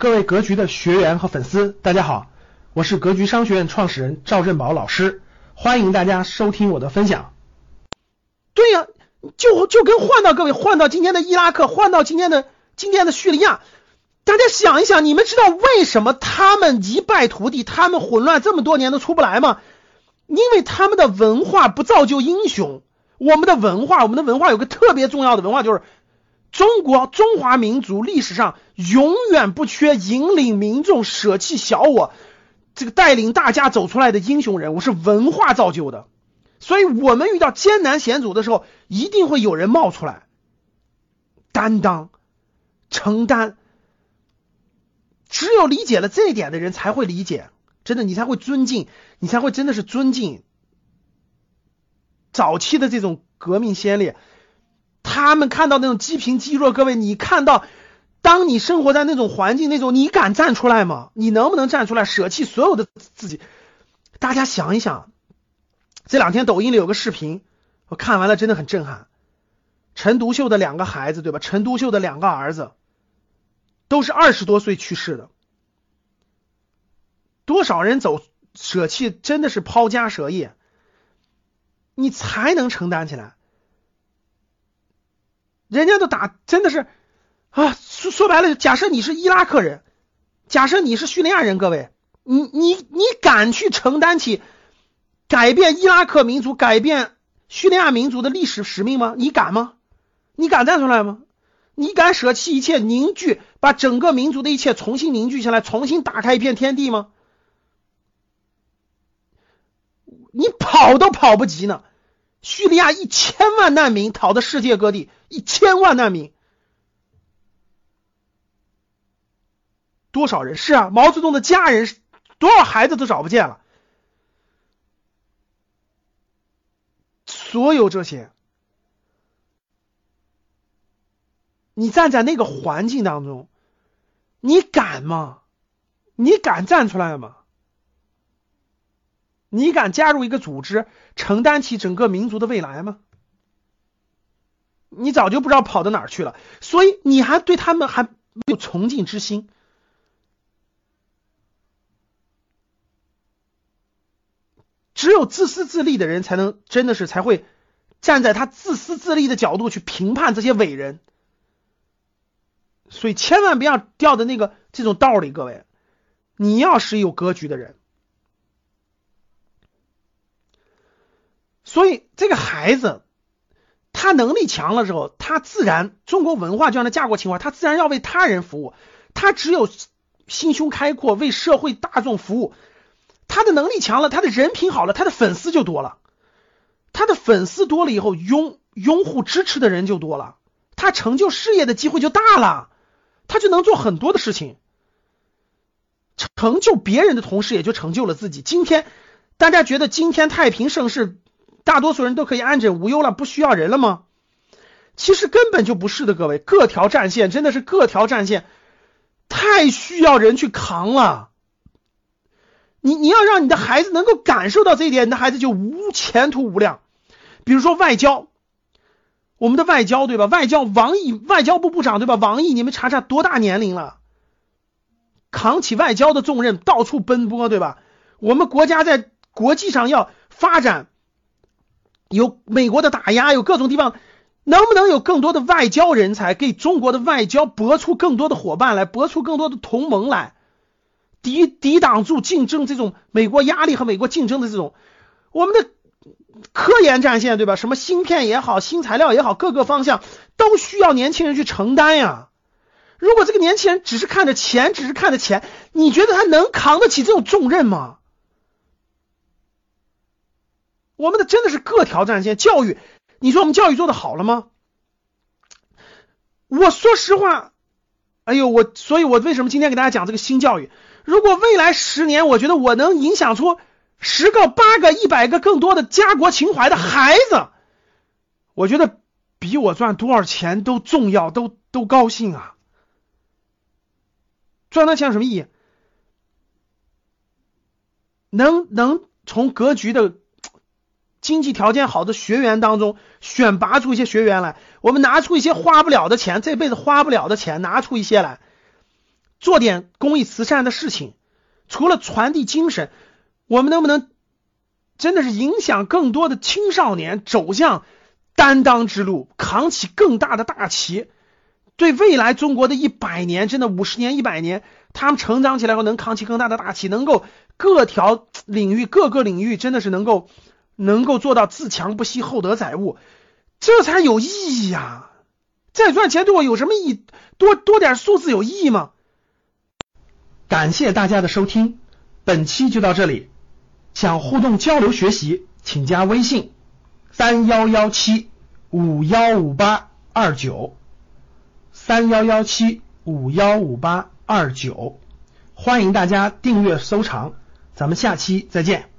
各位格局的学员和粉丝，大家好，我是格局商学院创始人赵振宝老师，欢迎大家收听我的分享。对呀、就就跟换到各位换到今天的伊拉克，换到今天的今天的叙利亚，大家想一想，你们知道为什么他们一败涂地，他们混乱这么多年都出不来吗？因为他们的文化不造就英雄。我们的文化，我们的文化有个特别重要的文化，就是中国中华民族历史上永远不缺引领民众舍弃小我，这个带领大家走出来的英雄人物，是文化造就的。所以我们遇到艰难险阻的时候，一定会有人冒出来，担当、承担。只有理解了这一点的人，才会理解，真的，你才会尊敬，你才会真的是尊敬早期的这种革命先烈。他们看到那种积贫积弱，各位，你看到，当你生活在那种环境，那种你敢站出来吗？你能不能站出来，舍弃所有的自己？大家想一想。这两天抖音里有个视频，我看完了真的很震撼。陈独秀的两个孩子，对吧？陈独秀的两个儿子都是二十多岁去世的，多少人走舍弃，真的是抛家舍业，你才能承担起来。人家都打，真的是啊，说说白了，假设你是伊拉克人，假设你是叙利亚人，各位，你你你敢去承担起？改变伊拉克民族、改变叙利亚民族的历史使命吗？你敢吗？你敢站出来吗？你敢舍弃一切，凝聚，把整个民族的一切重新凝聚下来，重新打开一片天地吗？你跑都跑不及呢！叙利亚一千万难民逃到世界各地，一千万难民，多少人？是啊，毛泽东的家人，多少孩子都找不见了。所有这些，你站在那个环境当中，你敢吗？你敢站出来吗？你敢加入一个组织，承担起整个民族的未来吗？你早就不知道跑到哪儿去了，所以你还对他们还没有崇敬之心。只有自私自利的人才能真的是才会站在他自私自利的角度去评判这些伟人，所以千万不要掉的那个这种道理，各位，你要是有格局的人，所以这个孩子他能力强了之后，他自然中国文化就像他家国情怀，他自然要为他人服务，他只有心胸开阔，为社会大众服务。他的能力强了，他的人品好了，他的粉丝就多了。他的粉丝多了以后，拥拥护支持的人就多了，他成就事业的机会就大了，他就能做很多的事情，成就别人的同时，也就成就了自己。今天大家觉得今天太平盛世，大多数人都可以安枕无忧了，不需要人了吗？其实根本就不是的，各位，各条战线真的是各条战线太需要人去扛了。你你要让你的孩子能够感受到这一点，你的孩子就无前途无量。比如说外交，我们的外交对吧？外交王毅，外交部部长对吧？王毅，你们查查多大年龄了，扛起外交的重任，到处奔波对吧？我们国家在国际上要发展，有美国的打压，有各种地方，能不能有更多的外交人才，给中国的外交搏出更多的伙伴来，搏出更多的同盟来？抵抵挡住竞争这种美国压力和美国竞争的这种，我们的科研战线对吧？什么芯片也好，新材料也好，各个方向都需要年轻人去承担呀。如果这个年轻人只是看着钱，只是看着钱，你觉得他能扛得起这种重任吗？我们的真的是各条战线，教育，你说我们教育做的好了吗？我说实话，哎呦，我所以，我为什么今天给大家讲这个新教育？如果未来十年，我觉得我能影响出十个、八个、一百个更多的家国情怀的孩子，我觉得比我赚多少钱都重要，都都高兴啊！赚那钱有什么意义？能能从格局的经济条件好的学员当中选拔出一些学员来，我们拿出一些花不了的钱，这辈子花不了的钱，拿出一些来。做点公益慈善的事情。除了传递精神，我们能不能真的是影响更多的青少年走向担当之路，扛起更大的大旗？对未来中国的一百年，真的五十年、一百年，他们成长起来后能扛起更大的大旗，能够各条领域、各个领域真的是能够能够做到自强不息、厚德载物，这才有意义呀！再赚钱对我有什么意义？多多点数字有意义吗？感谢大家的收听，本期就到这里。想互动交流学习，请加微信三幺幺七五幺五八二九。三幺幺七五幺五八二九，欢迎大家订阅收藏，咱们下期再见。